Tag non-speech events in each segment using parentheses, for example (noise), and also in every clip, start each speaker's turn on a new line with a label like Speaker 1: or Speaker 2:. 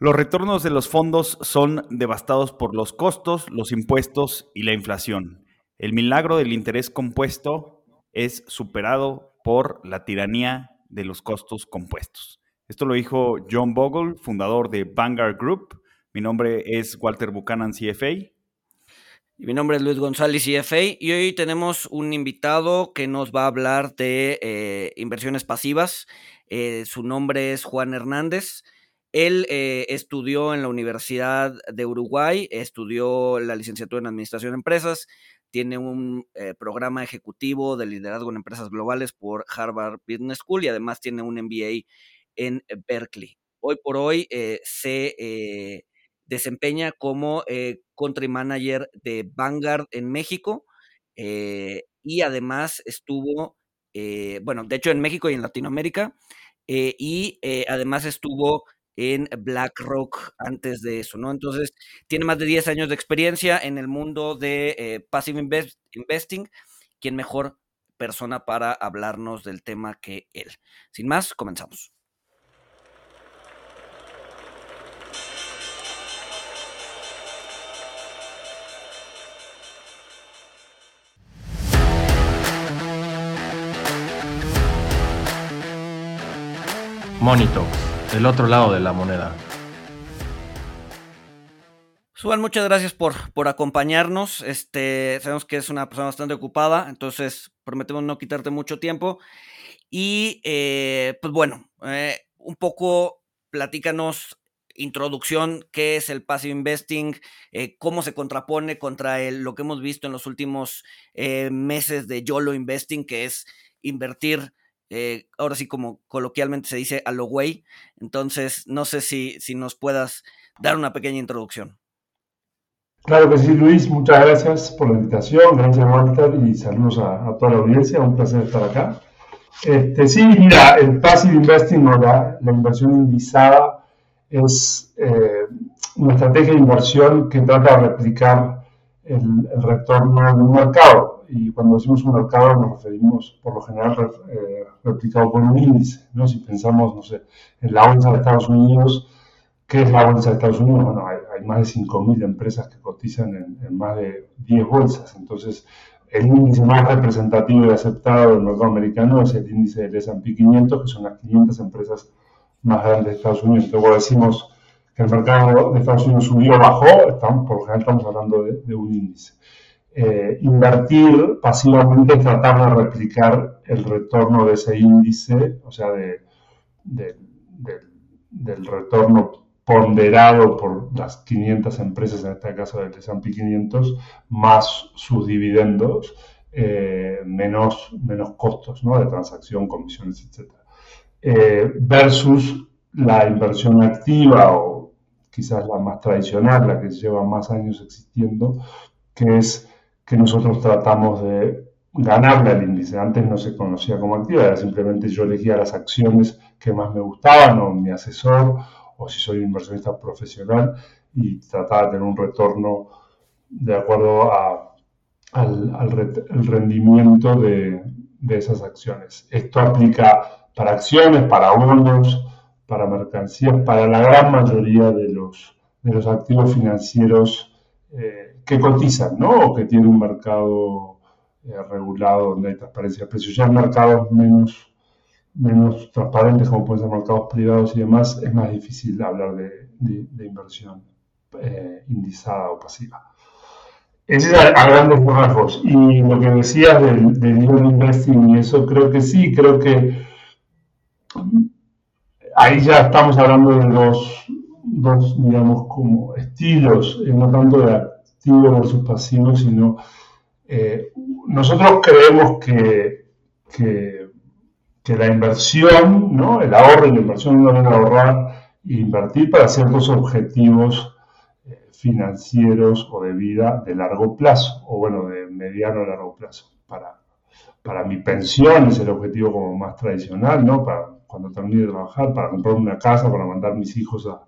Speaker 1: Los retornos de los fondos son devastados por los costos, los impuestos y la inflación. El milagro del interés compuesto es superado por la tiranía de los costos compuestos. Esto lo dijo John Bogle, fundador de Vanguard Group. Mi nombre es Walter Buchanan, CFA.
Speaker 2: Mi nombre es Luis González, CFA, y hoy tenemos un invitado que nos va a hablar de eh, inversiones pasivas. Eh, su nombre es Juan Hernández. Él eh, estudió en la Universidad de Uruguay, estudió la licenciatura en Administración de Empresas, tiene un programa ejecutivo de liderazgo en empresas globales por Harvard Business School y además tiene un MBA en Berkeley. Hoy por hoy se desempeña como eh, country manager de Vanguard en México eh, y además estuvo, eh, bueno, de hecho en México y en Latinoamérica, y además estuvo en BlackRock antes de eso, ¿no? Entonces, tiene más de 10 años de experiencia en el mundo de Passive Investing. ¿Quién mejor persona para hablarnos del tema que él? Sin más, comenzamos.
Speaker 3: Monito, el otro lado de la moneda.
Speaker 2: Suban, muchas gracias por, por acompañarnos. Este, sabemos que es una persona bastante ocupada, entonces prometemos no quitarte mucho tiempo. Y eh, pues bueno, eh, un poco platícanos introducción, qué es el passive investing, eh, cómo se contrapone contra el, lo que hemos visto en los últimos meses de YOLO investing, que es invertir eh, ahora sí como coloquialmente se dice a lo güey. Entonces, no sé si, si nos puedas dar una pequeña introducción.
Speaker 4: Claro que sí, Luis, muchas gracias por la invitación, gracias Walter y saludos a, toda la audiencia, un placer estar acá. Este, sí, mira, el passive investing o la, inversión indizada es eh, una estrategia de inversión que trata de replicar el retorno de un mercado y cuando decimos un mercado nos referimos por lo general eh, replicado por un índice, ¿no? Si pensamos, no sé, en la bolsa de Estados Unidos, ¿qué es la bolsa de Estados Unidos? Bueno, hay, más de 5.000 empresas que cotizan en, más de 10 bolsas, entonces el índice más representativo y aceptado del mercado americano es el índice del S&P 500, que son las 500 empresas más grandes de Estados Unidos. Luego decimos que el mercado de Estados Unidos subió o bajó, estamos, por lo general estamos hablando de un índice. Eh, invertir pasivamente es tratar de replicar el retorno de ese índice, o sea, del retorno ponderado por las 500 empresas, en este caso del S&P 500, más sus dividendos, eh, menos, menos costos de transacción, comisiones, etc. Eh, versus la inversión activa o quizás la más tradicional, la que lleva más años existiendo, que es que nosotros tratamos de ganarle al índice. Antes no se conocía como activa, era simplemente yo elegía las acciones que más me gustaban o mi asesor o si soy inversionista profesional y trataba de tener un retorno de acuerdo al, rendimiento de, esas acciones. Esto aplica para acciones, para bonos, para mercancías, para la gran mayoría de los, de los activos financieros eh, que cotizan, ¿no? O que tienen un mercado eh, regulado donde hay transparencia de precios. Ya en mercados menos, menos transparentes, como pueden ser mercados privados y demás, es más difícil hablar de, inversión eh, indizada o pasiva. Ese es a, grandes rasgos. Y lo que decías del, del investing y eso, creo que sí, creo que ahí ya estamos hablando de dos, dos digamos, como estilos, eh, no tanto de versus pasivo, sino eh, nosotros creemos que, que, la inversión, ¿no? el ahorro y la inversión, uno debe ahorrar e invertir para ciertos objetivos eh, financieros o de vida de largo plazo, o bueno, de mediano a largo plazo. Para, para mi pensión es el objetivo como más tradicional, ¿no? Para cuando termine de trabajar, para comprar una casa, para mandar mis hijos a,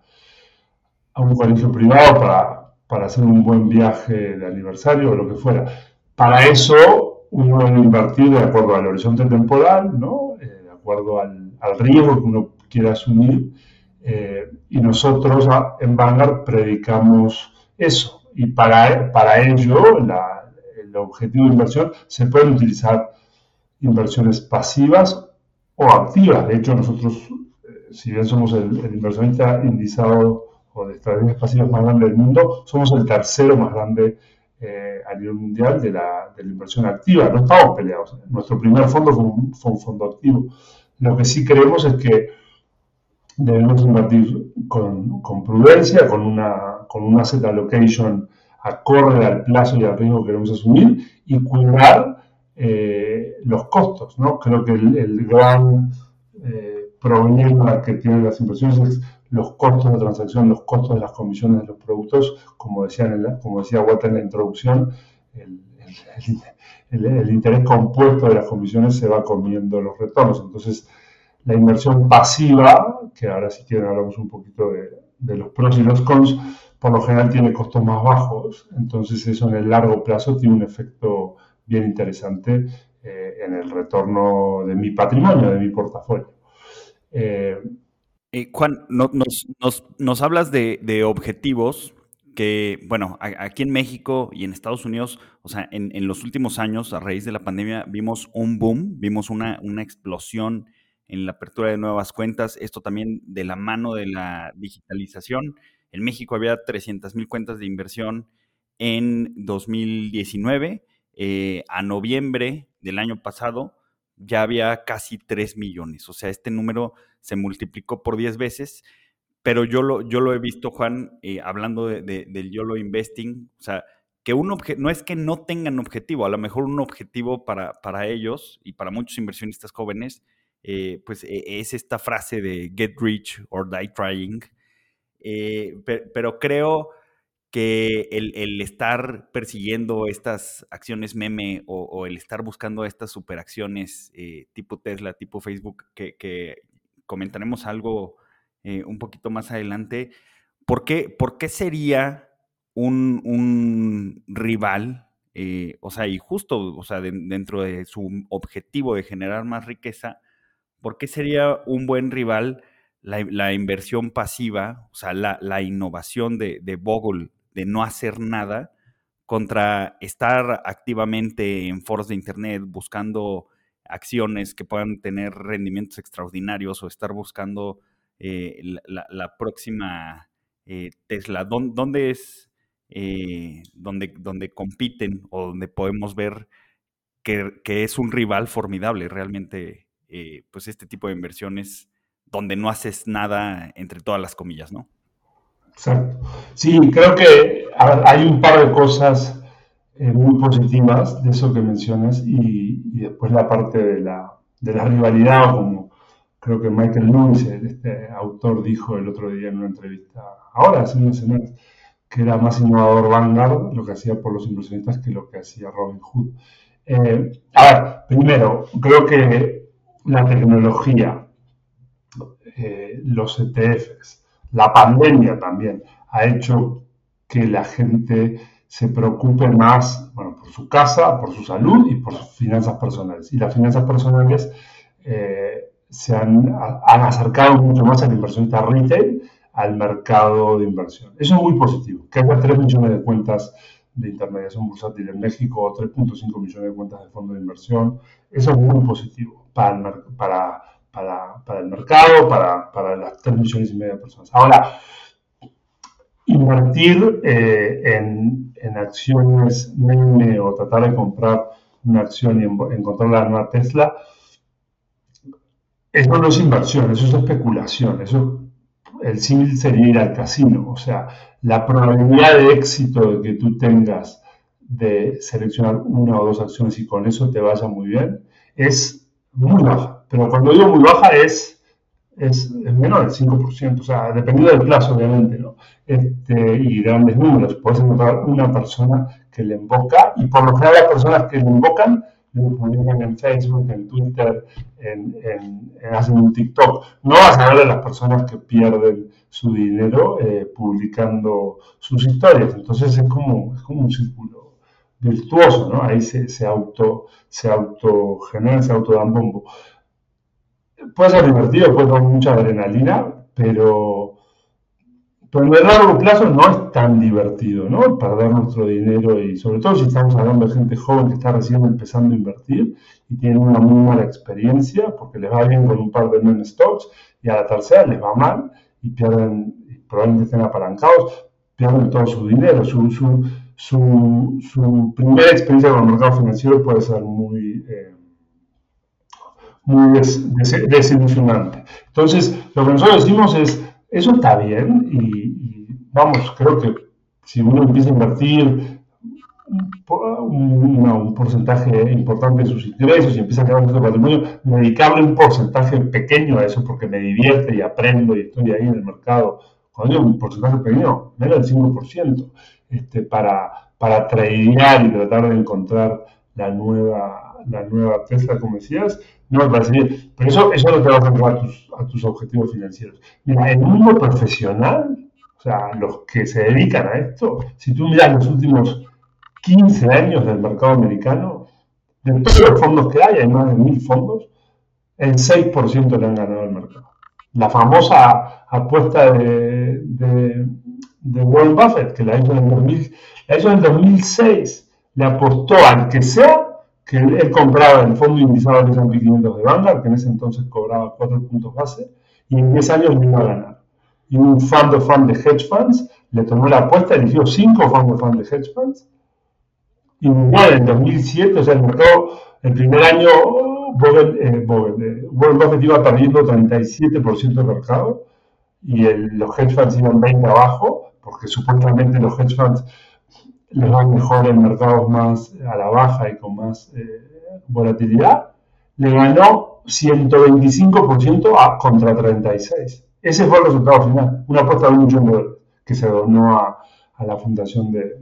Speaker 4: a un colegio privado, para para hacer un buen viaje de aniversario o lo que fuera. Para eso uno debe invertir de acuerdo al horizonte temporal, ¿no? Eh, de acuerdo al, riesgo que uno quiera asumir Eh, y nosotros en Vanguard predicamos eso. Y para, para ello, el objetivo de inversión, se pueden utilizar inversiones pasivas o activas. De hecho, nosotros, eh, si bien somos el, el inversionista indizado o de estrategias pasivas más grande del mundo, somos el tercero más grande eh, a nivel mundial de la, de la, inversión activa. No estamos peleados. Nuestro primer fondo fue un, fondo activo. Lo que sí creemos es que debemos invertir con, con prudencia, con una, con una asset allocation acorde al plazo y al riesgo que queremos asumir y cuidar eh, los costos. ¿no? Creo que el, el gran eh, problema que tienen las inversiones es los costos de transacción, los costos de las comisiones de los productos, como, decía como decía Walter en la introducción, el, interés compuesto de las comisiones se va comiendo los retornos. Entonces, la inversión pasiva, que ahora si quieren hablamos un poquito de, de los pros y los cons, por lo general tiene costos más bajos, entonces eso en el largo plazo tiene un efecto bien interesante eh, en el retorno de mi patrimonio, de mi portafolio.
Speaker 1: Eh, eh, Juan, no, nos, nos, nos, hablas de, objetivos que, bueno, aquí en México y en Estados Unidos, o sea, en, en, los últimos años, a raíz de la pandemia, vimos un boom, vimos una, una explosión en la apertura de nuevas cuentas, esto también de la mano de la digitalización. En México había 300 mil cuentas de inversión en 2019. Eh, a noviembre del año pasado ya había casi 3 millones. O sea, este número se multiplicó por 10 veces, pero yo lo, yo lo he visto, Juan, eh, hablando de, de, del YOLO Investing, o sea, que un no es que no tengan objetivo, a lo mejor un objetivo para, para ellos y para muchos inversionistas jóvenes, eh, pues e, es esta frase de get rich or die trying, eh, pero, creo que el, el, estar persiguiendo estas acciones meme o, el estar buscando estas superacciones eh, tipo Tesla, tipo Facebook, que, comentaremos algo eh, un poquito más adelante, ¿por qué, por qué sería un, un rival? Eh, o sea, y justo, o sea, de, dentro de su objetivo de generar más riqueza, ¿por qué sería un buen rival la, la inversión pasiva, o sea, la, la innovación de, de Bogle de no hacer nada contra estar activamente en foros de Internet buscando acciones que puedan tener rendimientos extraordinarios o estar buscando eh, la, próxima eh, Tesla? ¿Dónde, dónde es eh, donde, donde, compiten o donde podemos ver que, que es un rival formidable realmente? Eh, pues este tipo de inversiones donde no haces nada entre todas las comillas, ¿no?
Speaker 4: Exacto. Sí, creo que hay un par de cosas eh, muy positivas de eso que mencionas y, y después la parte de la, de la, rivalidad, como creo que Michael Lewis, este autor, dijo el otro día en una entrevista, ahora hace unas semanas, que era más innovador Vanguard, lo que hacía por los inversionistas, que lo que hacía Robin Hood. Eh, a ver, primero, creo que la tecnología, eh, los ETFs, la pandemia también ha hecho que la gente se preocupe más bueno, por su casa, por su salud y por sus finanzas personales. Y las finanzas personales eh, se han, han, acercado mucho más al inversionista retail al mercado de inversión. Eso es muy positivo. Que haya 3 millones de cuentas de intermediación bursátil en México, 3.5 millones de cuentas de fondo de inversión, eso es muy positivo para para, para, el mercado, para, para, las 3 millones y medio de personas. Ahora, invertir eh, en, en, acciones meme o tratar de comprar una acción y encontrar la nueva Tesla, eso no es inversión, eso es especulación, eso el símil sería ir al casino, o sea, la probabilidad de éxito de que tú tengas de seleccionar una o dos acciones y con eso te vaya muy bien es muy baja pero cuando digo muy baja es, es, es menor, el 5%, o sea, dependiendo del plazo, obviamente, ¿no? Este, y grandes números. Puedes encontrar una persona que le invoca, y por lo general las personas que le invocan lo publican en Facebook, en Twitter, en, en, en, hacen un TikTok. No vas a ver a las personas que pierden su dinero eh, publicando sus historias. Entonces es como, es como un círculo virtuoso, ¿no? Ahí se, se auto, se autogenera, se autodan bombo puede ser divertido, puede tener mucha adrenalina, pero, pero en el largo plazo no es tan divertido, ¿no? Perder nuestro dinero y sobre todo si estamos hablando de gente joven que está recién empezando a invertir y tienen una muy mala experiencia porque les va bien con un par de men stocks y a la tercera les va mal y pierden, probablemente estén apalancados, pierden todo su dinero, su, su, su, su primera experiencia con el mercado financiero puede ser muy... Eh, muy desilusionante. Entonces, lo que nosotros decimos es, eso está bien y, vamos, creo que si uno empieza a invertir un, porcentaje importante de sus ingresos y empieza a crear un patrimonio, dedicarle un porcentaje pequeño a eso porque me divierte y aprendo y estoy ahí en el mercado. Cuando digo un porcentaje pequeño, menos del 5%, este, para, para tradear y tratar de encontrar la nueva, la nueva Tesla, como decías, no me parece bien. Pero eso, eso no te va a llevar a tus, a tus objetivos financieros. Mira, el mundo profesional, o sea, los que se dedican a esto, si tú miras los últimos 15 años del mercado americano, de todos los fondos que hay, hay más de mil fondos, el 6% le han ganado al mercado. La famosa apuesta de, de, de Warren Buffett, que la hizo en el, 2000, la hizo en el 2006, le apostó al que sea que él, compraba el fondo indizado de S&P 500 de Vanguard, que en ese entonces cobraba 4 puntos base, y en 10 años iba a ganar. Y un fund of fund de hedge funds le tomó la apuesta, eligió 5 fund of fund de hedge funds, y igual en 2007, o sea, el mercado, el primer año, Bowen, eh, eh, Warren Buffett iba perdiendo 37% del mercado, y los hedge funds iban 20 abajo, porque supuestamente los hedge funds les va mejor en mercados más a la baja y con más eh, volatilidad, le ganó 125% a, contra 36. Ese fue el resultado final, una apuesta de un millón de dólares que se donó a, la fundación de,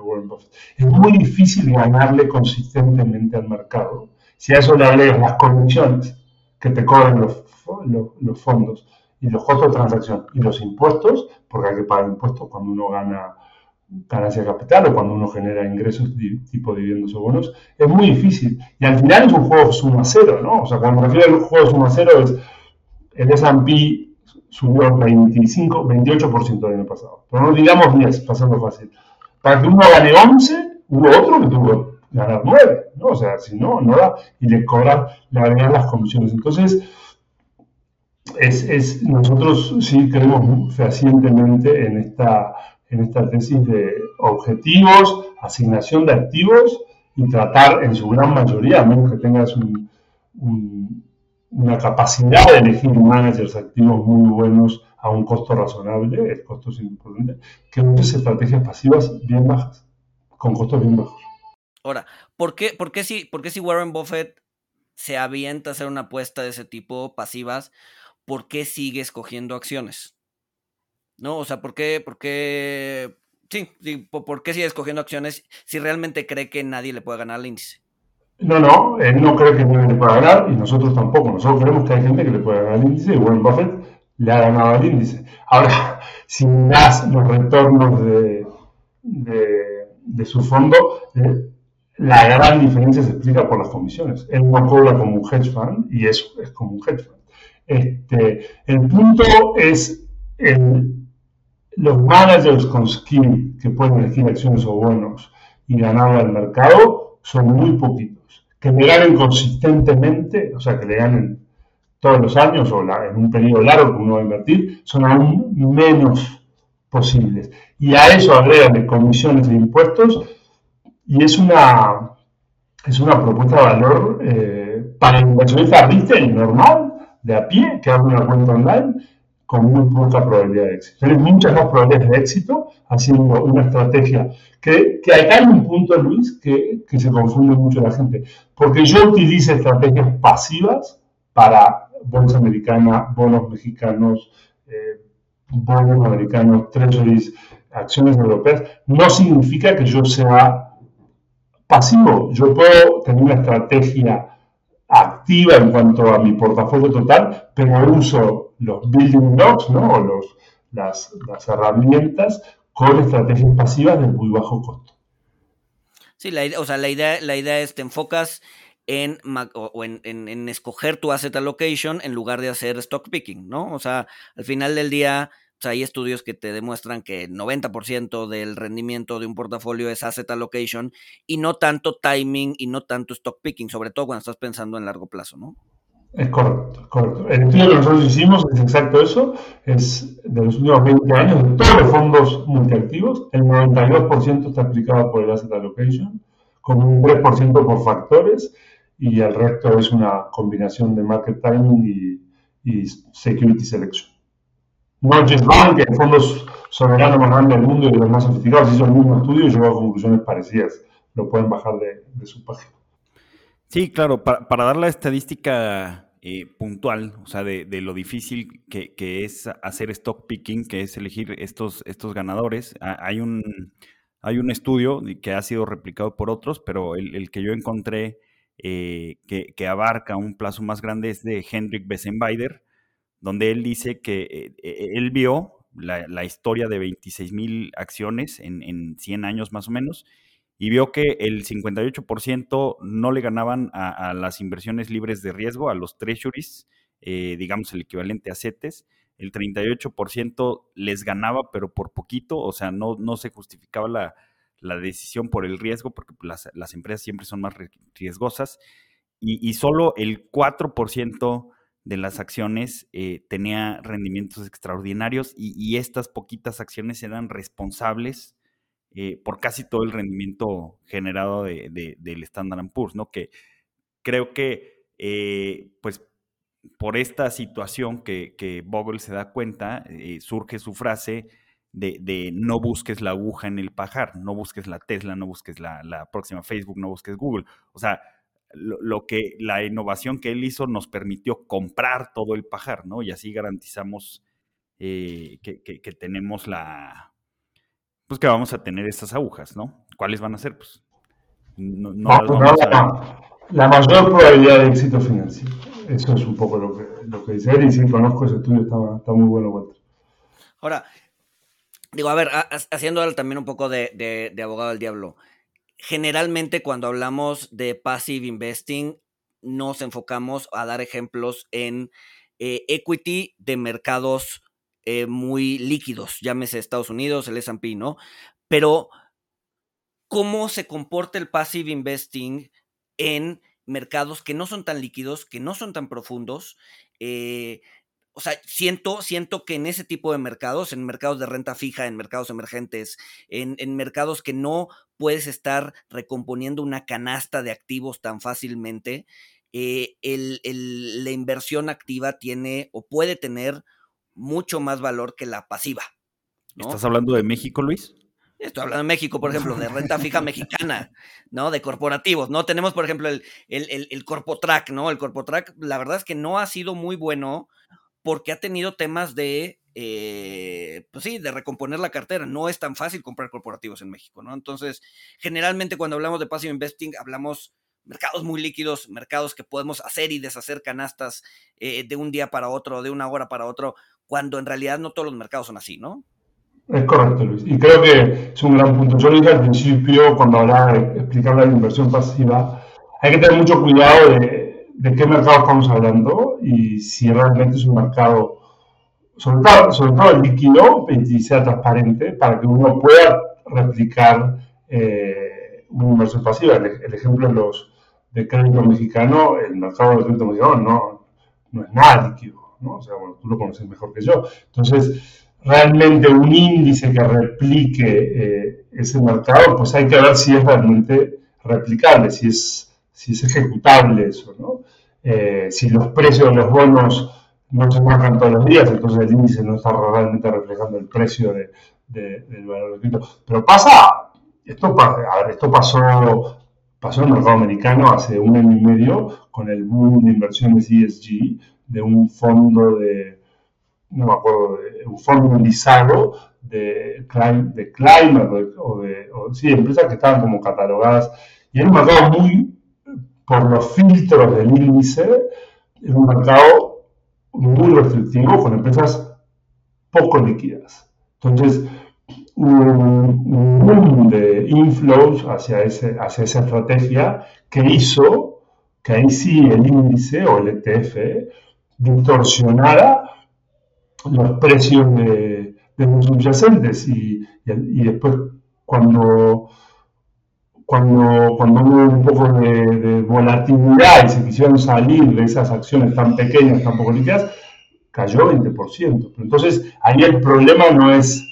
Speaker 4: Warren Buffett. Es muy difícil ganarle consistentemente al mercado si a eso le agregas las comisiones que te cobran los, los fondos y los costos de transacción y los impuestos, porque hay que pagar impuestos cuando uno gana ganancia de capital o cuando uno genera ingresos tipo dividendos o bonos, es muy difícil. Y al final es un juego suma cero, ¿no? O sea, cuando me refiero al juego suma cero es el S&P subió 25, 28% el año pasado. Pero no digamos 10, pasando fácil. Para que uno gane 11, hubo otro que tuvo que ganar 9, ¿no? O sea, si no, no da, y le cobran, le agregan las comisiones. Entonces, es, es, nosotros sí creemos fehacientemente en esta en esta tesis de objetivos, asignación de activos y tratar en su gran mayoría, a menos que tengas una capacidad de elegir managers activos muy buenos a un costo razonable, el costo es importante, que uses estrategias pasivas bien bajas, con costos bien bajos.
Speaker 2: Ahora, ¿por qué, por qué si, por qué si Warren Buffett se avienta a hacer una apuesta de ese tipo pasivas, ¿por qué sigue escogiendo acciones? ¿No? O sea, ¿por qué, por qué, sí, ¿por qué sigue escogiendo acciones si realmente cree que nadie le puede ganar al índice?
Speaker 4: No, no, él no cree que nadie le pueda ganar y nosotros tampoco. Nosotros creemos que hay gente que le puede ganar al índice y Warren Buffett le ha ganado al índice. Ahora, (laughs) si das los retornos de, de, su fondo, eh, la gran diferencia se explica por las comisiones. Él no cobra como un hedge fund y eso es como un hedge fund. Este, el punto es el, los managers con skill que pueden elegir acciones o bonos y ganar al mercado son muy poquitos. Que le ganen consistentemente, o sea, que le ganen todos los años o en un periodo largo que uno va a invertir, son aún menos posibles. Y a eso agregan comisiones e impuestos y es una, es una propuesta de valor eh, para el inversionista retail normal, de a pie, que abre una cuenta online, con muy poca probabilidad de éxito. Tienes muchas más probabilidades de éxito haciendo una estrategia que, que acá hay un punto, Luis, que, que se confunde mucho la gente. Porque yo utilizo estrategias pasivas para bonos americanas, bonos mexicanos, eh, bonos americanos, treasuries, acciones europeas, no significa que yo sea pasivo. Yo puedo tener una estrategia activa en cuanto a mi portafolio total, pero uso los building blocks, ¿no? O los, las, las herramientas con estrategias pasivas de muy bajo costo.
Speaker 2: Sí, la, o sea, la idea, la idea es te enfocas en, o en, en, escoger tu asset allocation en lugar de hacer stock picking, ¿no? O sea, al final del día, hay estudios que te demuestran que 90% del rendimiento de un portafolio es asset allocation y no tanto timing y no tanto stock picking, sobre todo cuando estás pensando en largo plazo, ¿no?
Speaker 4: Es correcto, correcto. El estudio que nosotros hicimos es exacto eso, es de los últimos 20 años, de todos los fondos multiactivos, el 92% está aplicado por el asset allocation, con un 3% por factores, y el resto es una combinación de market timing y, security selection. Norges Bank, el fondo soberano más grande del mundo y de los más sofisticados, hizo el mismo estudio y llegó a conclusiones parecidas. Lo pueden bajar de su página.
Speaker 1: Sí, claro, para, dar la estadística eh, puntual, o sea, de, lo difícil que, es hacer stock picking, que es elegir estos, estos ganadores, hay un, hay un estudio que ha sido replicado por otros, pero el, que yo encontré eh, que, abarca un plazo más grande es de Hendrik Bessenbeider, donde él dice que eh, él vio la, historia de 26 mil acciones en, en 100 años más o menos, y vio que el 58% no le ganaban a, las inversiones libres de riesgo, a los treasuries, eh, digamos el equivalente a CETES. El 38% les ganaba, pero por poquito, o sea, no, no se justificaba la, decisión por el riesgo, porque las, empresas siempre son más riesgosas. Y, solo el 4% de las acciones eh, tenía rendimientos extraordinarios y, estas poquitas acciones eran responsables eh, por casi todo el rendimiento generado de, del Standard Poor's, ¿no? Que creo que, eh, pues, por esta situación que, que Bogle se da cuenta, eh, surge su frase de, no busques la aguja en el pajar, no busques la Tesla, no busques la, próxima Facebook, no busques Google. O sea, lo, que la innovación que él hizo nos permitió comprar todo el pajar, ¿no? Y así garantizamos que, tenemos la, pues que vamos a tener estas agujas, ¿no? ¿Cuáles van a ser? Pues
Speaker 4: no, las vamos a la, mayor probabilidad de éxito financiero. Eso es un poco lo que, lo que dice él y si conozco ese estudio está, muy bueno. Walter.
Speaker 2: Ahora, digo, a ver, haciendo también un poco de, abogado del diablo. Generalmente cuando hablamos de passive investing, nos enfocamos a dar ejemplos en eh, equity de mercados eh, muy líquidos, llámese Estados Unidos, el SP, ¿no? Pero, ¿cómo se comporta el passive investing en mercados que no son tan líquidos, que no son tan profundos? Eh, o sea, siento, siento que en ese tipo de mercados, en mercados de renta fija, en mercados emergentes, en, mercados que no puedes estar recomponiendo una canasta de activos tan fácilmente, eh, la inversión activa tiene o puede tener mucho más valor que la pasiva.
Speaker 1: ¿Estás hablando de México, Luis?
Speaker 2: Estoy hablando de México, por ejemplo, de renta fija mexicana, (laughs) ¿no? De corporativos, ¿no? Tenemos, por ejemplo, el, el, el, Corpotrack, ¿no? El Corpotrack, la verdad es que no ha sido muy bueno porque ha tenido temas de, eh, pues sí, de recomponer la cartera. No es tan fácil comprar corporativos en México, ¿no? Entonces, generalmente cuando hablamos de passive investing, hablamos mercados muy líquidos, mercados que podemos hacer y deshacer canastas eh, de un día para otro, de una hora para otro, cuando en realidad no todos los mercados son así, ¿no?
Speaker 4: Es correcto, Luis. Y creo que es un gran punto. Yo lo dije al principio, cuando hablaba de explicar la inversión pasiva, hay que tener mucho cuidado de, qué mercado estamos hablando y si realmente es un mercado, sobre todo, sobre líquido, y sea transparente para que uno pueda replicar eh, una inversión pasiva. El, ejemplo de los de crédito mexicano, el mercado de crédito mexicano no, no es nada líquido ¿no? O sea, bueno, tú lo conoces mejor que yo. Entonces, realmente un índice que replique eh, ese mercado, pues hay que ver si es realmente replicable, si es, si es ejecutable eso, ¿no? Eh, si los precios de los bonos no se marcan todos los días, entonces el índice no está realmente reflejando el precio de, del valor de cripto. Pero pasa, esto pasó, pasó en el mercado americano hace un año y medio con el boom de inversiones ESG, de un fondo de, no me acuerdo, un fondo indizado de, de Climate o de, sí, empresas que estaban como catalogadas y era un mercado muy, por los filtros del índice, es un mercado muy restrictivo con empresas poco líquidas. Entonces, un, boom de inflows hacia, ese, hacia esa estrategia que hizo que ahí sí el índice o el ETF distorsionara los precios de, los subyacentes y, después cuando cuando, cuando hubo un poco de, volatilidad y se quisieron salir de esas acciones tan pequeñas, tan poco líquidas, cayó 20%. Entonces, ahí el problema no es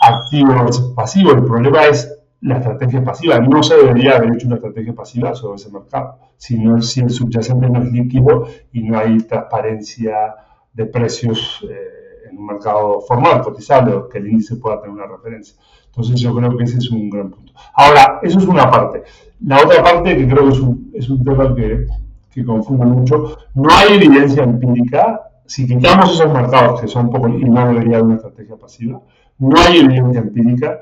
Speaker 4: activo o pasivo, el problema es la estrategia pasiva. No se debería haber hecho una estrategia pasiva sobre ese mercado, si, si el subyacente no es líquido y no hay transparencia de precios eh, en un mercado formal, cotizable, que el índice pueda tener una referencia. Entonces yo creo que ese es un gran punto. Ahora, eso es una parte. La otra parte, que creo que es un, es un tema que, que confunde mucho, no hay evidencia empírica, si quitamos esos mercados que son poco y no debería haber una estrategia pasiva, no hay evidencia empírica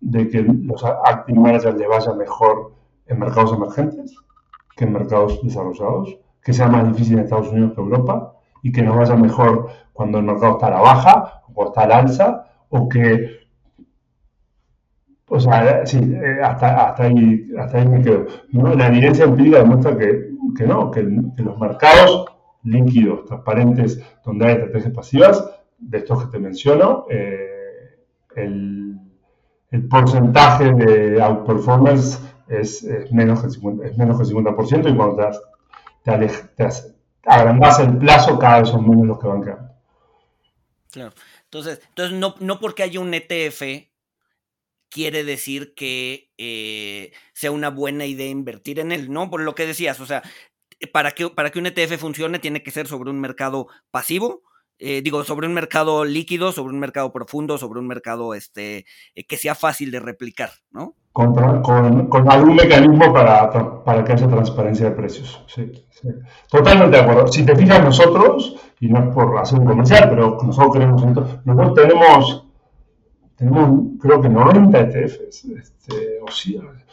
Speaker 4: de que los active managers le vaya mejor en mercados emergentes que en mercados desarrollados, que sea más difícil en Estados Unidos que Europa y que nos vaya mejor cuando el mercado está a la baja o está al alza o que o sea, sí, eh, hasta, hasta, ahí, hasta ahí me quedo. La evidencia empírica demuestra que, que no, que, los mercados líquidos, transparentes, donde hay estrategias pasivas, de estos que te menciono, eh, el el porcentaje de outperformance es, menos, que el 50, es menos que el 50% y cuando te, te, agrandas el plazo, cada vez son menos los que van quedando.
Speaker 2: Claro. Entonces, entonces no, no porque haya un ETF quiere decir que eh, sea una buena idea invertir en él, ¿no? Por lo que decías, o sea, para que, para que un ETF funcione tiene que ser sobre un mercado pasivo, eh, digo, sobre un mercado líquido, sobre un mercado profundo, sobre un mercado este, eh, que sea fácil de replicar, ¿no?
Speaker 4: Con, con, algún mecanismo para, para, que haya transparencia de precios. Sí, Totalmente de acuerdo. Si te fijas nosotros, y no es por hacer un comercial, pero nosotros queremos, nosotros tenemos, tenemos creo que 90 ETFs, este, o,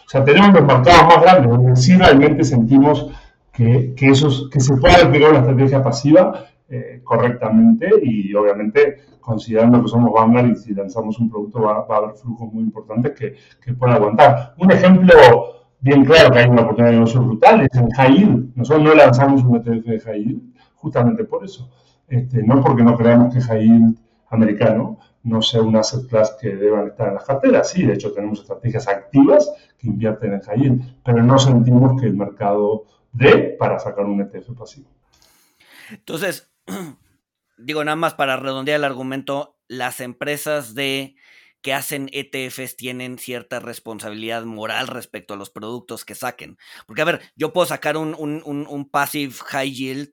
Speaker 4: sea, tenemos los mercados más grandes donde sí realmente sentimos que, que, esos, que se puede aplicar una estrategia pasiva eh, correctamente y obviamente considerando que somos Vanguard y si lanzamos un producto va, a haber flujos muy importantes que, que puedan aguantar. Un ejemplo bien claro que hay una oportunidad de negocio brutal es en yield. Nosotros no lanzamos un ETF de yield justamente por eso. Este, no porque no creamos que yield americano no sea un asset class que deban estar en las carteras. Sí, de hecho tenemos estrategias activas que invierten en high pero no sentimos que el mercado dé para sacar un ETF pasivo.
Speaker 2: Entonces, digo nada más para redondear el argumento, las empresas de que hacen ETFs tienen cierta responsabilidad moral respecto a los productos que saquen. Porque, a ver, yo puedo sacar un, un, passive high yield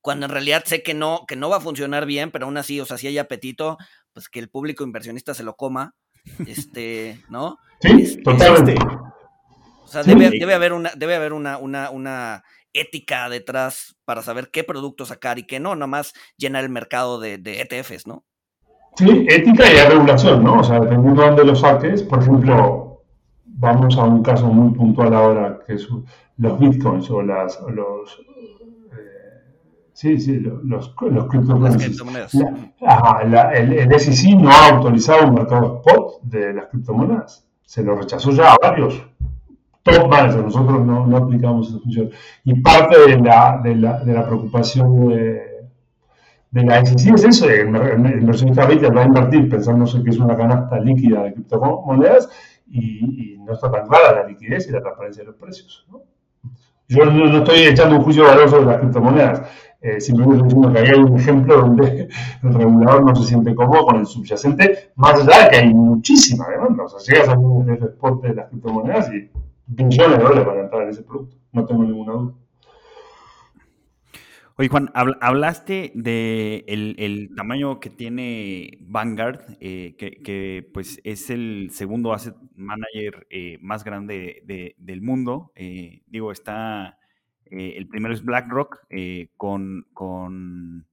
Speaker 2: cuando en realidad sé que no, que no va a funcionar bien, pero aún así, o sea, si hay apetito, pues que el público inversionista se lo coma, este, (laughs) ¿no?
Speaker 4: Sí, este, totalmente.
Speaker 2: o sea, debe, debe, haber una, debe haber una, una, una ética detrás para saber qué producto sacar y qué no, nomás llenar el mercado de, ETFs, ¿no?
Speaker 4: Sí, ética y regulación, ¿no? O sea, dependiendo de dónde lo saques, por ejemplo, vamos a un caso muy puntual ahora, que es los bitcoins o las, los, eh, sí, sí, los, los criptomonedas. el, el SEC no ha autorizado un mercado spot de las criptomonedas. Se lo rechazó ya a varios top nosotros no, no, aplicamos esa función. Y parte de la, de la, de la preocupación de, de la SEC es eso, el, inversionista retail va a invertir pensándose que es una canasta líquida de criptomonedas y, y, no está tan clara la liquidez y la transparencia de los precios. ¿no? Yo no, estoy echando un juicio de sobre las criptomonedas, eh, simplemente estoy diciendo que hay un ejemplo donde (laughs) el regulador no se siente cómodo con el subyacente, más allá de que hay muchísima demanda. O sea, llegas a un spot de las criptomonedas y billones de dólares para entrar en ese producto, no tengo ninguna duda.
Speaker 1: Oye, Juan, hablaste de el, tamaño que tiene Vanguard, eh, que, pues es el segundo asset manager eh, más grande del mundo. Eh, digo, está, el primero es BlackRock con, con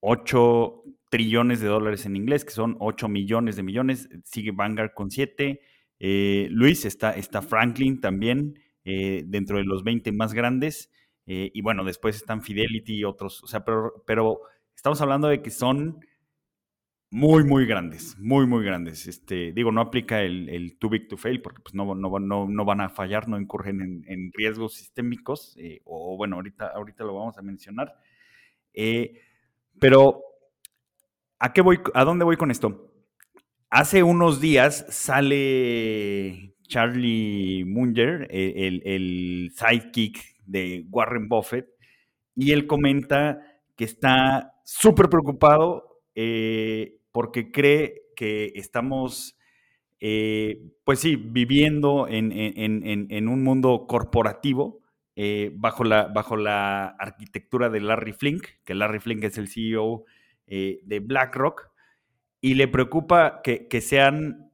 Speaker 1: 8 trillones de dólares en inglés, que son 8 millones de millones. Sigue Vanguard con 7. Eh, Luis, está, está Franklin también eh, dentro de los 20 más grandes. Eh, y bueno, después están Fidelity y otros. O sea, pero, estamos hablando de que son muy, muy grandes, muy, muy grandes. Este, digo, no aplica el, too big to fail porque pues, no, no, no, van a fallar, no incurren en, riesgos sistémicos, o bueno, ahorita, ahorita lo vamos a mencionar. Pero, ¿a, qué voy, ¿a dónde voy con esto? Hace unos días sale Charlie Munger, e, el, el sidekick de Warren Buffett, y él comenta que está súper preocupado eh, porque cree que estamos, eh, pues sí, viviendo en, un mundo corporativo eh, bajo, la, bajo la arquitectura de Larry Flink, que Larry Flink es el CEO de BlackRock, y le preocupa que, que sean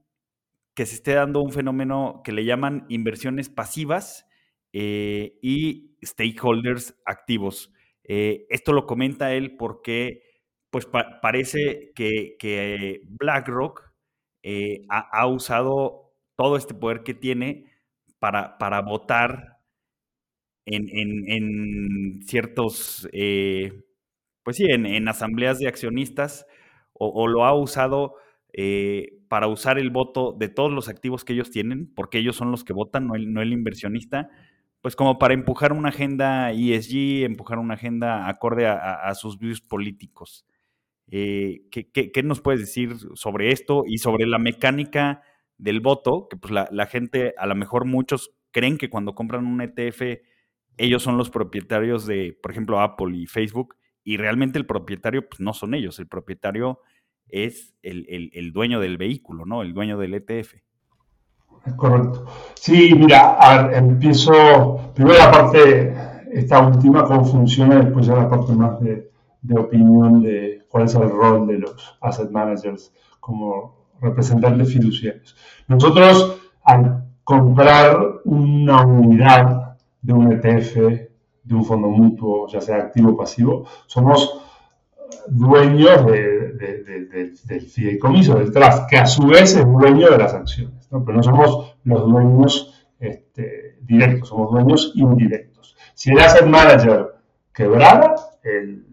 Speaker 1: que se esté dando un fenómeno que le llaman inversiones pasivas y stakeholders activos. Eh, esto lo comenta él porque pues parece que, BlackRock eh, ha, usado todo este poder que tiene para, para votar en, ciertos, eh, pues sí, en, asambleas de accionistas o, lo ha usado para usar el voto de todos los activos que ellos tienen, porque ellos son los que votan, no el inversionista, pues como para empujar una agenda ESG, empujar una agenda acorde a, sus views políticos. Eh, ¿qué, nos puedes decir sobre esto y sobre la mecánica del voto? Que pues la, gente, a lo mejor muchos creen que cuando compran un ETF, ellos son los propietarios de, por ejemplo, Apple y Facebook, y realmente el propietario pues, no son ellos, el propietario es el, el dueño del vehículo, ¿no? El dueño del ETF.
Speaker 4: Correcto. Sí, mira, empiezo primero la parte, esta última, cómo funciona, después ya la parte más de, opinión de cuál es el rol de los asset managers como representantes fiduciarios. Nosotros, al comprar una unidad de un ETF, de un fondo mutuo, ya sea activo o pasivo, somos dueños del fideicomiso, del trust, que a su vez es dueño de las acciones. ¿no? Pero no somos los dueños este, directos, somos dueños indirectos. Si el asset manager quebrara, el,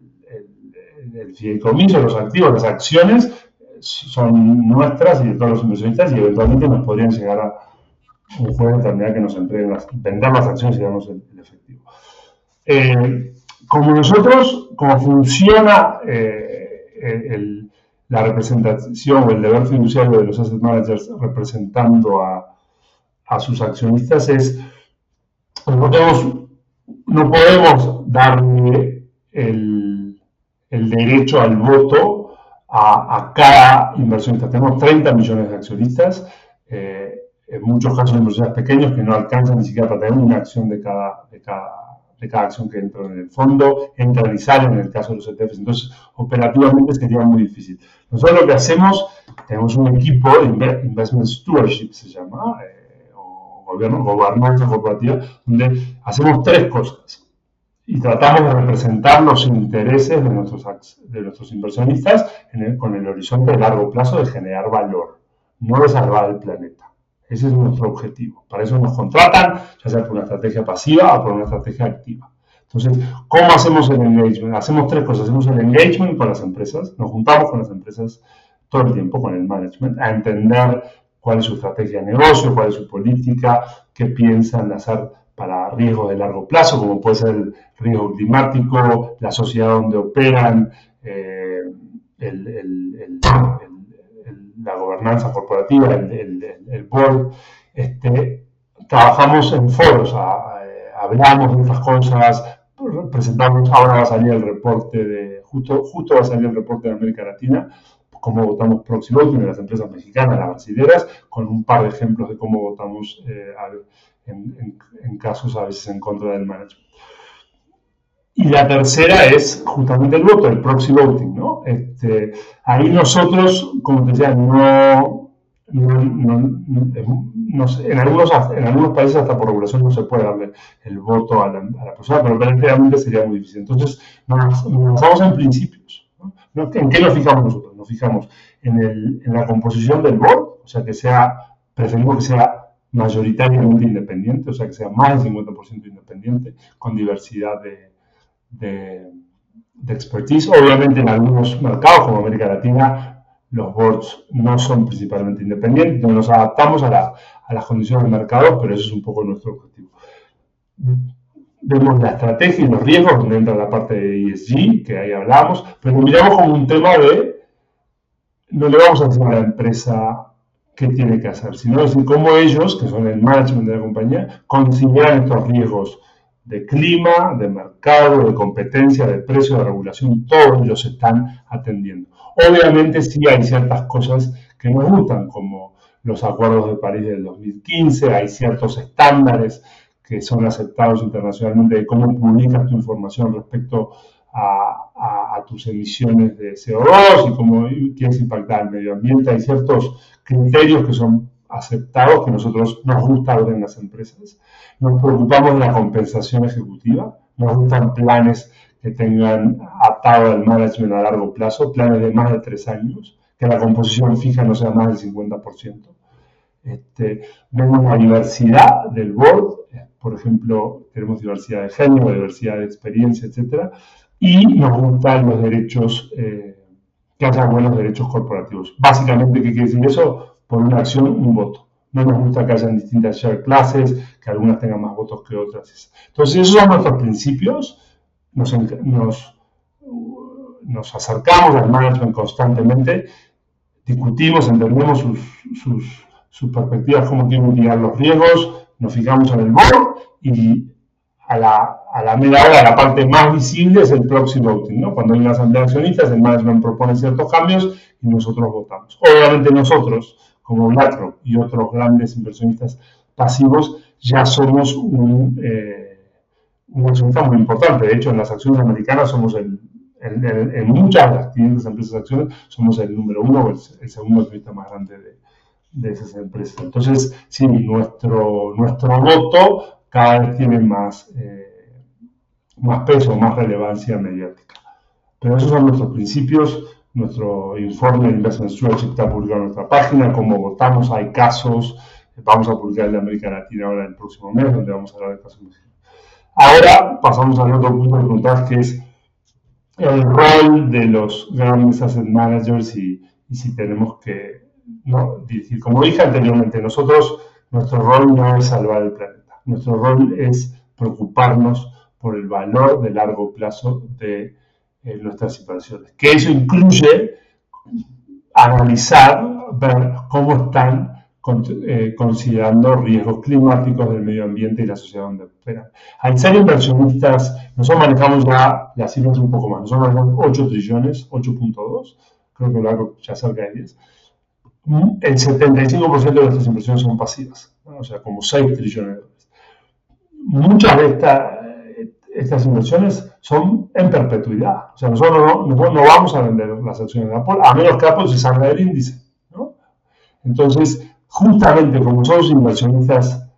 Speaker 4: el, fideicomiso, los activos, las acciones son nuestras y de todos los inversionistas y eventualmente nos podrían llegar a un juego determinado que nos entreguen las, vender las acciones y darnos el, efectivo. Eh, como nosotros, como funciona eh, la representación o el deber fiduciario de los asset managers representando a, sus accionistas es, no podemos, darle el, derecho al voto a, cada inversionista. Tenemos 30 millones de accionistas, eh, en muchos casos inversionistas pequeños que no alcanzan ni siquiera para tener una acción de cada, de cada cada acción que entra en el fondo, entra y sale en el caso de los ETFs. Entonces, operativamente sería muy difícil. Nosotros lo que hacemos, tenemos un equipo Investment Stewardship, se llama, eh, o gobierno, gobernanza corporativa, donde hacemos tres cosas. Y tratamos de representar los intereses de nuestros, de nuestros inversionistas con el horizonte de largo plazo de generar valor, no de salvar el planeta. Ese es nuestro objetivo. Para eso nos contratan, ya sea por una estrategia pasiva o por una estrategia activa. Entonces, ¿cómo hacemos el engagement? Hacemos tres cosas. Hacemos el engagement con las empresas, nos juntamos con las empresas todo el tiempo, con el management, a entender cuál es su estrategia de negocio, cuál es su política, qué piensan hacer para riesgos de largo plazo, como puede ser el riesgo climático, la sociedad donde operan, eh, el la gobernanza corporativa, el, board, este, trabajamos en foros, eh, hablamos de otras cosas, presentamos, ahora va a salir el reporte de, justo, justo va a salir el reporte de América Latina, cómo votamos proxy voting en las empresas mexicanas, las brasileras, con un par de ejemplos de cómo votamos eh, en, en, casos a veces en contra del management. Y la tercera es justamente el voto, el proxy voting, ¿no? Este, ahí nosotros, como te decía, no, en, algunos, en algunos países hasta por regulación no se puede darle el voto a la, persona, pero realmente sería muy difícil. Entonces, nos, basamos en principios. ¿no? ¿En qué nos fijamos nosotros? Nos fijamos en, el, en la composición del voto, o sea, que sea, preferimos que sea mayoritariamente independiente, o sea, que sea más del 50% independiente, con diversidad de, de, expertise. Obviamente en algunos mercados como América Latina los boards no son principalmente independientes, nos adaptamos a, las condiciones del mercado, pero eso es un poco nuestro objetivo. Vemos la estrategia y los riesgos, donde entra la parte de ESG, que ahí hablamos, pero miramos como un tema de, no le vamos a decir a la empresa qué tiene que hacer, sino decir cómo ellos, que son el management de la compañía, consideran estos riesgos de clima, de mercado, de competencia, de precio, de regulación, todos ellos están atendiendo. Obviamente sí hay ciertas cosas que nos gustan, como los acuerdos de París del 2015, hay ciertos estándares que son aceptados internacionalmente de cómo publicas tu información respecto a, tus emisiones de CO2 y cómo quieres impactar el medio ambiente. Hay ciertos criterios que son aceptados que nosotros nos gusta ver en las empresas. Nos preocupamos de la compensación ejecutiva, nos gustan planes que tengan atado al management a largo plazo, planes de más de tres años, que la composición fija no sea más del 50%. Este, vemos la diversidad del board, por ejemplo, tenemos diversidad de género, diversidad de experiencia, etc. Y nos gustan los derechos, eh, que haya buenos derechos corporativos. Básicamente, ¿qué quiere decir eso? Por una acción, un voto. No nos gusta que hayan distintas share clases, que algunas tengan más votos que otras. Entonces, esos son nuestros principios. Nos, nos, acercamos al management constantemente, discutimos, entendemos sus, sus, perspectivas, cómo quieren guiar los riesgos, nos fijamos en el board y a la, a la media hora la parte más visible es el proxy voting, ¿no? Cuando hay una asamblea de accionistas, el management propone ciertos cambios y nosotros votamos. Obviamente nosotros como BlackRock y otros grandes inversionistas pasivos, ya somos un, eh, un accionista muy importante. De hecho, en las acciones americanas somos el, en muchas de las 500 empresas de acciones, somos el número uno o el, segundo accionista más grande de, de, esas empresas. Entonces, sí, nuestro, nuestro voto cada vez tiene más, eh, más peso, más relevancia mediática. Pero esos son nuestros principios nuestro informe de Investment Stewardship está publicado en nuestra página, cómo votamos, hay casos, vamos a publicar el de América Latina ahora el próximo mes, donde vamos a hablar de casos Ahora pasamos al otro punto de preguntar, que es el rol de los grandes asset managers y, si tenemos que ¿no? dirigir. Como dije anteriormente, nosotros, nuestro rol no es salvar el planeta, nuestro rol es preocuparnos por el valor de largo plazo de en nuestras situaciones. Que eso incluye analizar, ver cómo están eh, considerando riesgos climáticos del medio ambiente y la sociedad donde operan. Al ser inversionistas, nosotros manejamos ya las cifras un poco más, nosotros manejamos 8 trillones, 8.2, creo que lo hago ya cerca de 10. El 75% de nuestras inversiones son pasivas, o sea, como 6 trillones de dólares. Muchas de estas estas inversiones son en perpetuidad. O sea, nosotros no, vamos a vender las acciones de Apple, a menos que Apple se salga del índice. Entonces, justamente como somos inversionistas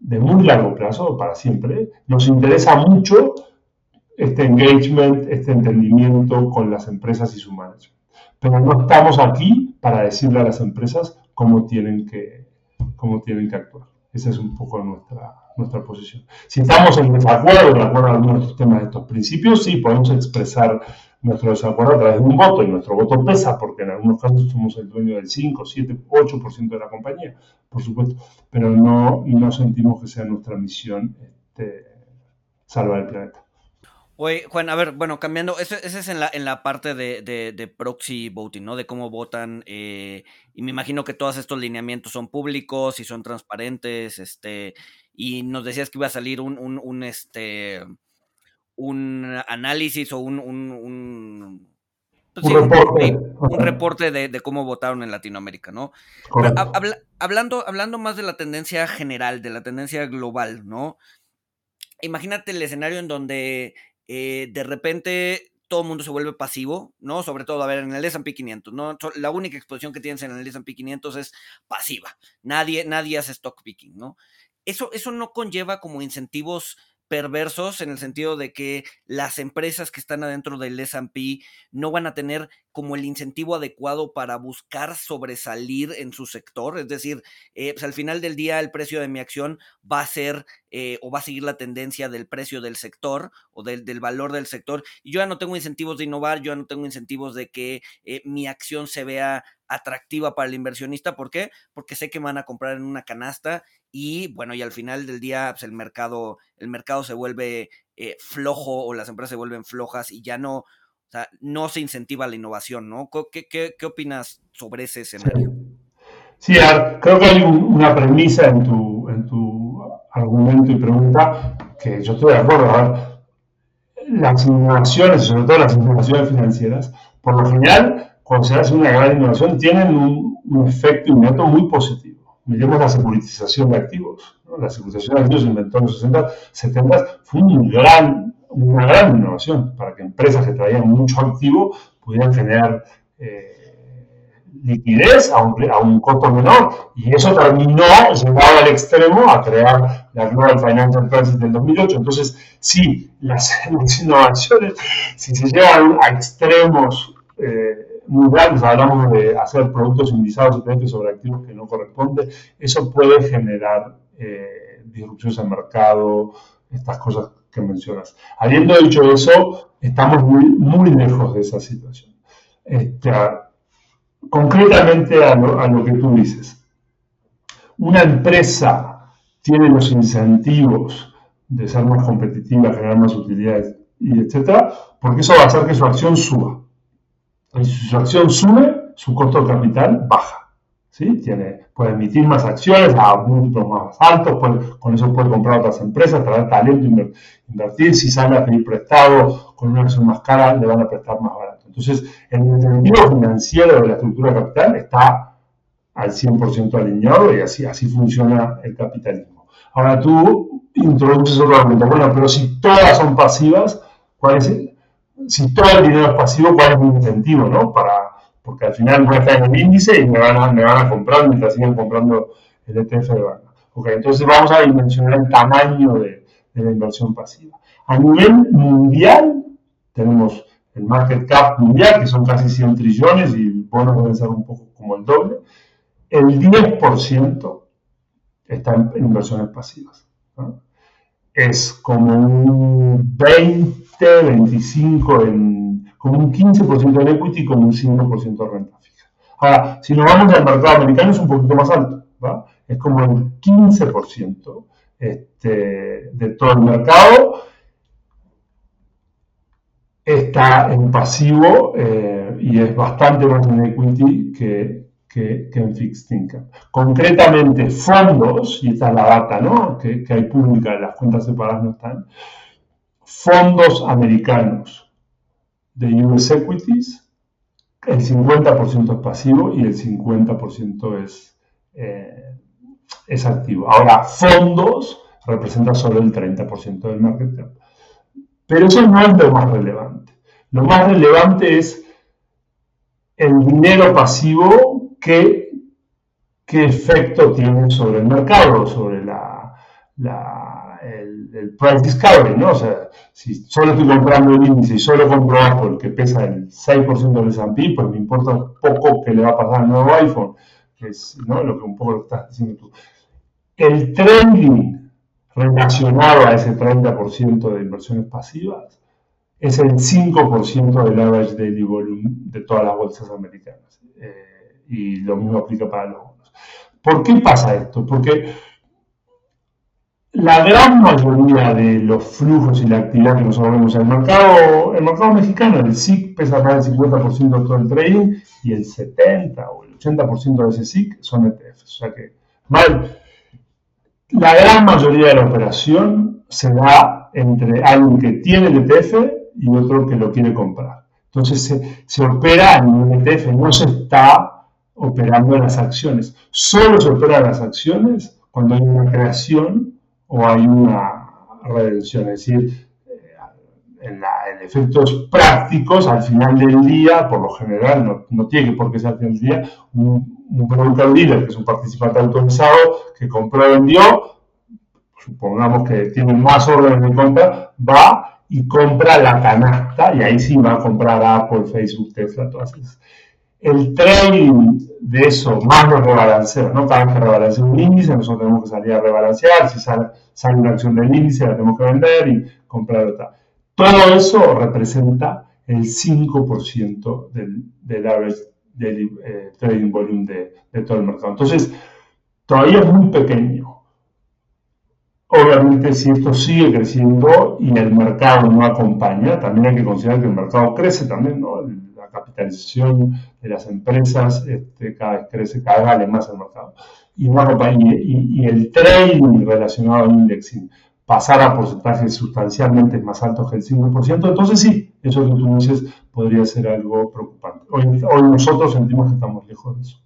Speaker 4: de muy largo plazo, para siempre, nos interesa mucho este engagement, este entendimiento con las empresas y su management. Pero no estamos aquí para decirle a las empresas cómo tienen que, cómo tienen que actuar. Esa es un poco nuestra, nuestra posición. Si estamos en desacuerdo, algunos de estos temas, de estos principios, sí, podemos expresar nuestro desacuerdo a través de un voto, y nuestro voto pesa, porque en algunos casos somos el dueño del 5, 7, 8% de la compañía, por supuesto, pero no, no sentimos que sea nuestra misión este, salvar el planeta.
Speaker 2: Oye, Juan, a ver, bueno, cambiando, ese, es en la, en la parte de, de, proxy voting, ¿no? De cómo votan, eh, y me imagino que todos estos lineamientos son públicos y son transparentes, este, y nos decías que iba a salir un, un, un este, un análisis o un, un,
Speaker 4: pues reporte,
Speaker 2: un reporte de, de, cómo votaron en Latinoamérica, ¿no? hablando, hablando más de la tendencia general, de la tendencia global, ¿no? Imagínate el escenario en donde eh, de repente todo el mundo se vuelve pasivo, ¿no? Sobre todo, a ver, en el S&P 500, ¿no? La única exposición que tienes en el S&P 500 es pasiva. Nadie, nadie hace stock picking, ¿no? Eso, eso no conlleva como incentivos perversos en el sentido de que las empresas que están adentro del S&P no van a tener como el incentivo adecuado para buscar sobresalir en su sector, es decir, eh, pues al final del día el precio de mi acción va a ser eh, o va a seguir la tendencia del precio del sector o del, valor del sector. Y yo ya no tengo incentivos de innovar, yo ya no tengo incentivos de que eh, mi acción se vea atractiva para el inversionista. ¿Por qué? Porque sé que van a comprar en una canasta y bueno, y al final del día pues, el, mercado, el mercado se vuelve eh, flojo o las empresas se vuelven flojas y ya no, o sea, no se incentiva la innovación, ¿no? ¿Qué, qué, opinas sobre ese escenario?
Speaker 4: Sí, creo que hay una premisa en tu, en tu argumento y pregunta que yo estoy de acuerdo. las innovaciones, sobre todo las innovaciones financieras, por lo general, cuando se hace una gran innovación, tienen un, efecto inmediato muy positivo. Miremos la securitización de activos. La securitización de activos se inventó en los 60, 70, fue un gran una gran innovación para que empresas que traían mucho activo pudieran generar eh, liquidez a un, a un, costo menor y eso terminó llevado al extremo a crear la Global Financial Crisis del 2008. Entonces, sí, las, (laughs) innovaciones, si se llevan a extremos eh, muy hablamos de hacer productos indizados sobre activos que no corresponden, eso puede generar eh, disrupciones en mercado, estas cosas que mencionas. Habiendo dicho eso, estamos muy, muy lejos de esa situación. Este, concretamente a lo, que tú dices, una empresa tiene los incentivos de ser más competitiva, generar más utilidades, y etcétera, porque eso va a hacer que su acción suba. Su acción sube, su costo de capital baja. Tiene, puede emitir más acciones a múltiplos más altos, con eso puede comprar otras empresas, traer talento, invertir. Si sale a pedir prestado con una acción más cara, le van a prestar más barato. Entonces, en el sentido financiero de la estructura capital está al 100% alineado y así, así funciona el capitalismo. Ahora tú introduces otro argumento. Bueno, pero si todas son pasivas, ¿cuál es si todo el dinero es pasivo, ¿cuál es mi incentivo ¿no? para, porque al final voy a estar en el índice y me van a, me van a comprar mientras sigan comprando el ETF de banca. Okay, entonces vamos a dimensionar el tamaño de, la inversión pasiva. A nivel mundial, tenemos el market cap mundial, que son casi 100 trillones y el bono puede ser un poco como el doble. El 10% está en, inversiones pasivas. Es como un 20, 25 en como un 15% en equity y como un 5% de renta fija. Ahora, si nos vamos al mercado americano es un poquito más alto, ¿va? es como el 15% este, de todo el mercado está en pasivo eh, y es bastante más en equity que, que, en fixed income. Concretamente, fondos, y esta es la data ¿no? que, que hay pública, las cuentas separadas no están, fondos americanos de US Equities, el 50% es pasivo y el 50% es, eh, es activo. Ahora, fondos representan solo el 30% del market cap. Pero eso no es lo más relevante. Lo más relevante es el dinero pasivo que, qué efecto tiene sobre el mercado, sobre la, el, price discovery, ¿no? O sea, si solo estoy comprando el índice y solo compro Apple, que pesa el 6% del S&P, pues me importa poco que le va a pasar al nuevo iPhone, que es ¿no? lo que un poco lo estás diciendo tú. El trading relacionado a ese 30% de inversiones pasivas es el 5% del average daily volume de todas las bolsas americanas. Eh, y lo mismo aplica para los bonos. ¿Por qué pasa esto? Porque la gran mayoría de los flujos y la actividad que nosotros vemos en el mercado, el mercado mexicano, el SIC pesa más del 50% de todo el trading y el 70 o el 80% de ese SIC son ETFs. O sea que, mal, la gran mayoría de la operación se da entre alguien que tiene el ETF y otro que lo quiere comprar. Entonces se, se opera en un ETF, no se está operando en las acciones. Solo se opera en las acciones cuando hay una creación o hay una redención. Es decir, eh, en, efectos prácticos, al final del día, por lo general, no, tiene por qué ser al final del día, un, un productor líder, que es un participante autorizado, que compró y vendió, supongamos que tiene más órdenes de compra, va y compra la canasta, y ahí sí va a comprar Apple, Facebook, Tesla, todas esas el trading de eso, más los rebalanceos, ¿no? Cada vez que rebalancea un índice, nosotros tenemos que salir a rebalancear, si sale, una acción del índice, la tenemos que vender y comprar otra. Todo eso representa el 5% del, del average del trading volume de, de todo el mercado. Entonces, todavía es muy pequeño. Obviamente, si esto sigue creciendo y el mercado no acompaña, también hay que considerar que el mercado crece también, ¿no? Capitalización de las empresas este, cada vez crece, cada vez vale más el mercado. Y, el trading relacionado al indexing pasar a porcentajes sustancialmente más altos que el 5%, entonces sí, eso que tú dices podría ser algo preocupante. Hoy, nosotros sentimos que estamos lejos de eso.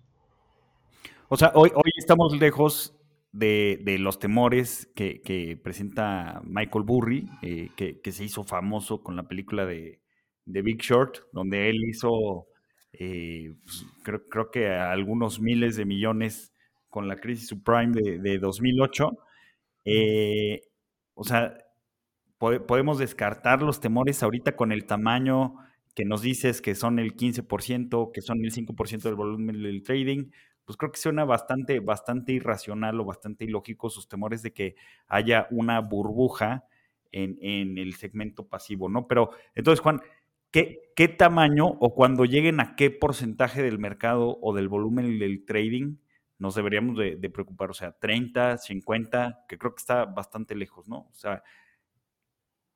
Speaker 1: O sea, hoy, hoy estamos lejos de, los temores que, presenta Michael Burry, eh, que, se hizo famoso con la película de, Big Short, donde él hizo, eh, pues, creo, que algunos miles de millones con la crisis subprime de, 2008. Eh, o sea, podemos descartar los temores ahorita con el tamaño que nos dices que son el 15%, que son el 5% del volumen del trading, pues creo que suena bastante, bastante irracional o bastante ilógico sus temores de que haya una burbuja en, el segmento pasivo, ¿no? Pero entonces, Juan, ¿qué, ¿qué, tamaño o cuando lleguen a qué porcentaje del mercado o del volumen del trading nos deberíamos de, preocupar? O sea, 30, 50, que creo que está bastante lejos, ¿no? O sea,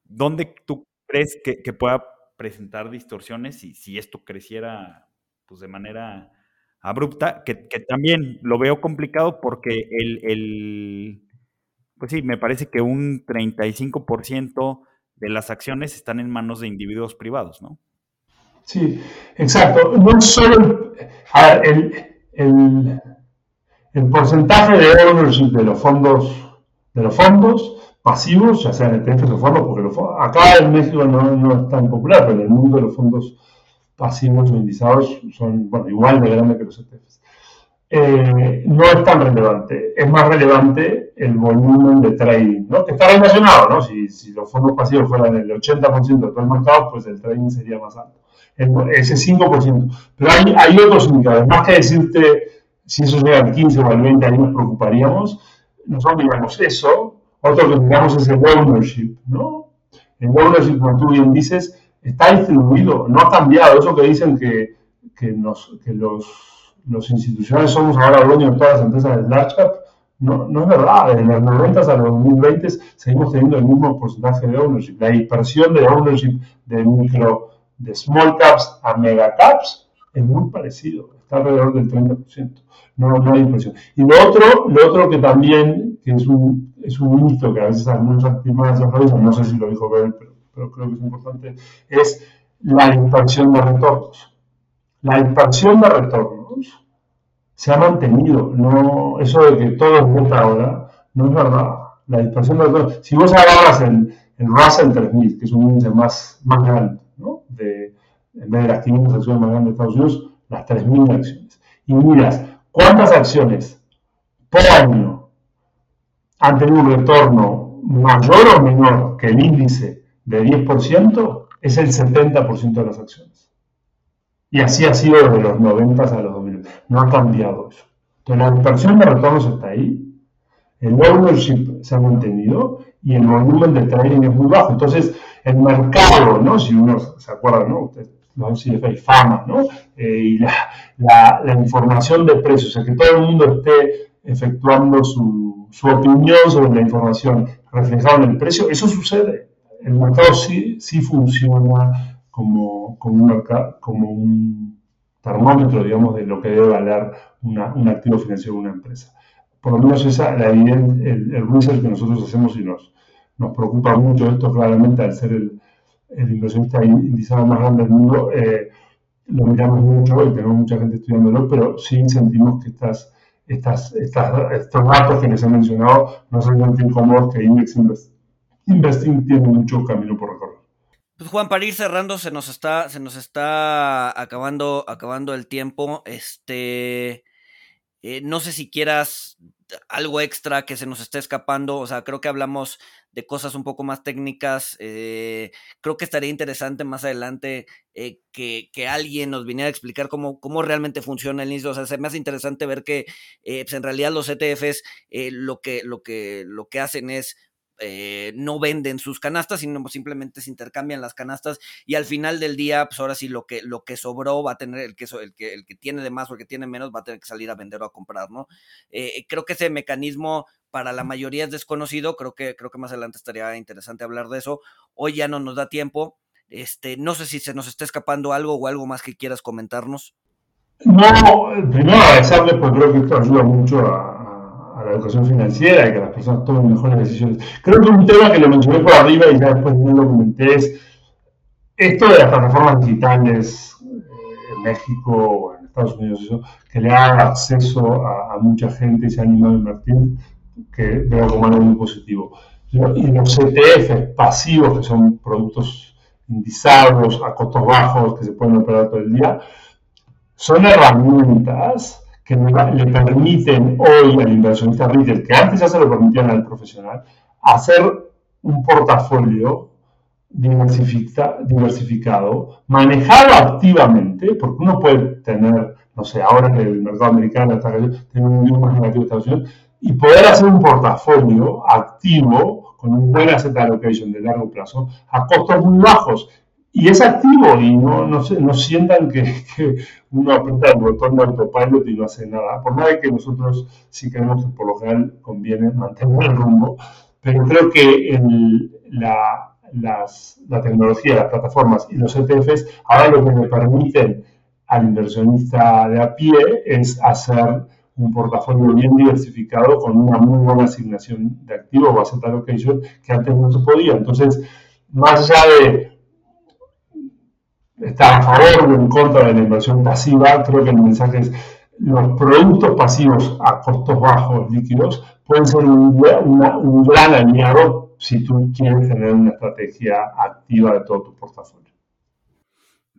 Speaker 1: ¿dónde tú crees que, que pueda presentar distorsiones y si esto creciera pues de manera abrupta, que, también lo veo complicado porque el, pues sí, me parece que un 35% de las acciones están en manos de individuos privados, ¿no?
Speaker 4: Sí, exacto. No solo el, el, el, porcentaje de ownership de los fondos, de los fondos pasivos, ya sean ETFs o fondos, porque acá en México no, no es tan popular, pero en el mundo los fondos pasivos indizados son bueno, igual de grandes que los ETFs. Eh, no es tan relevante. Es más relevante el volumen de trading, ¿no? que está relacionado. ¿no? Si, si los fondos pasivos fueran el 80% de todo el mercado, pues el trading sería más alto. ese 5%. Pero hay, hay otros indicadores. Más que decirte si eso llega al 15 o al 20, ahí nos preocuparíamos. Nosotros miramos eso. Otro que miramos es el ownership. ¿no? El ownership, como tú bien dices, está distribuido, no ha cambiado. Eso que dicen que, que, los, los institucionales somos ahora dueños de todas las empresas de large cap, no, no es verdad. Desde los 90 a los 2020 seguimos teniendo el mismo porcentaje de ownership. La dispersión de ownership de micro, de small caps a mega caps es muy parecido, está alrededor del 30%. No, no hay. Y lo otro, lo otro que también que es un, es un mito que a veces algunos activistas no sé si lo dijo Bell, pero pero creo que es importante, es la dispersión de retornos. La dispersión de retornos se ha mantenido, no, eso de que todo es ahora, no es verdad. La dispersión de retornos, si vos agarras el, el Russell 3000, que es un índice más, más grande, ¿no? de, en vez de las 500 acciones más grandes de Estados Unidos, las 3.000 acciones, y miras cuántas acciones por año han tenido un retorno mayor o menor que el índice de 10% es el 70% de las acciones. Y así ha sido desde los 90 a los 2000. No ha cambiado eso. Entonces la dispersión de retornos está ahí, el ownership se ha mantenido y el volumen de trading es muy bajo. Entonces el mercado, ¿no? si uno se acuerda, ¿no? los CFA, fama, ¿no? Eh, y la, la, información de precios, o sea, que todo el mundo esté efectuando su, su opinión sobre la información reflejada en el precio, eso sucede el mercado sí, sí funciona como, como, como un termómetro, digamos, de lo que debe valer un activo financiero de una empresa. Por lo menos esa, la el, el research que nosotros hacemos y nos, nos preocupa mucho esto claramente al ser el, el inversionista indizado más grande del mundo, eh, lo miramos mucho y tenemos mucha gente estudiándolo, pero sí sentimos que estas, estas, estas, estos datos que les he mencionado no son tan incómodos que Index Invest Investing tiene mucho camino por recorrer.
Speaker 2: Pues Juan, para ir cerrando, se nos está, se nos está acabando, acabando el tiempo. Este, eh, no sé si quieras algo extra que se nos esté escapando. O sea, creo que hablamos de cosas un poco más técnicas. Eh, creo que estaría interesante más adelante eh, que, alguien nos viniera a explicar cómo, cómo realmente funciona el inicio. O sea, se me hace interesante ver que pues en realidad los ETFs lo, que, lo, que, lo que hacen es eh, no venden sus canastas, sino simplemente se intercambian las canastas y al final del día, pues ahora sí lo que, lo que sobró va a tener el que, el que, el que tiene de más o el que tiene menos va a tener que salir a vender o a comprar, ¿no? Eh, creo que ese mecanismo para la mayoría es desconocido, creo que, creo que más adelante estaría interesante hablar de eso. Hoy ya no nos da tiempo. Este, no sé si se nos está escapando algo o algo más que quieras comentarnos.
Speaker 4: No, primero agradecerle, porque creo que esto ayuda mucho a, la educación financiera y que las personas tomen mejores decisiones. Creo que un tema que lo mencioné por arriba y ya después no lo comenté es esto de las plataformas digitales eh, en México o en Estados Unidos, eso, que le haga acceso a, mucha gente y se ha animado a invertir, que veo como algo muy positivo. Y los ETF pasivos, que son productos indizados a costos bajos que se pueden operar todo el día, son herramientas que le permiten hoy al inversionista retail, que antes ya se lo permitían al profesional, hacer un portafolio diversificado, manejado activamente, porque uno puede tener, no sé, ahora que el mercado americano está tener un nivel más negativo de Estados Unidos, y poder hacer un portafolio activo con un buen asset allocation de largo plazo a costos muy bajos y es activo y no, no, no sientan que, que, uno aprieta el botón de autopilot y no hace nada. Por más que nosotros sí creemos que por lo general conviene mantener el rumbo, pero creo que el, la, las, la tecnología, las plataformas y los ETFs ahora lo que me permiten al inversionista de a pie es hacer un portafolio bien diversificado con una muy buena asignación de activos o asset allocation que antes no se podía. Entonces, más allá de está a favor o en contra de la inversión pasiva, creo que el mensaje es los productos pasivos a costos bajos líquidos pueden ser un, un gran aliado si tú quieres tener una estrategia activa de todo tu portafolio.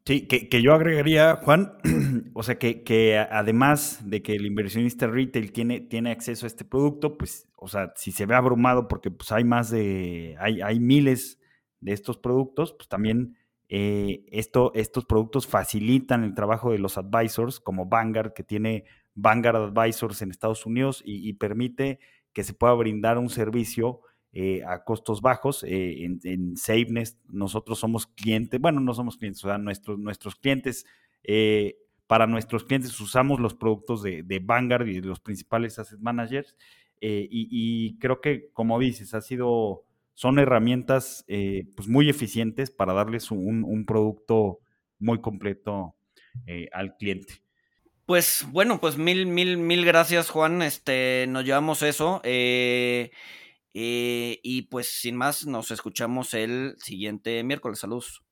Speaker 1: Sí, que, yo agregaría, Juan, (clears throat) o sea, que, que, además de que el inversionista retail tiene, tiene acceso a este producto, pues, o sea, si se ve abrumado porque pues hay más de, hay, hay miles de estos productos, pues también eh, esto, estos productos facilitan el trabajo de los advisors, como Vanguard, que tiene Vanguard Advisors en Estados Unidos y, permite que se pueda brindar un servicio eh, a costos bajos. Eh, en, en nosotros somos clientes, bueno, no somos clientes, o sea, nuestros, nuestros clientes, para nuestros clientes usamos los productos de, Vanguard y de los principales asset managers. y creo que, como dices, ha sido son herramientas eh, pues muy eficientes para darles un, producto muy completo eh, al cliente.
Speaker 2: Pues bueno, pues mil, mil, mil gracias, Juan. Este, nos llevamos eso. Eh, y pues sin más, nos escuchamos el siguiente miércoles. Saludos.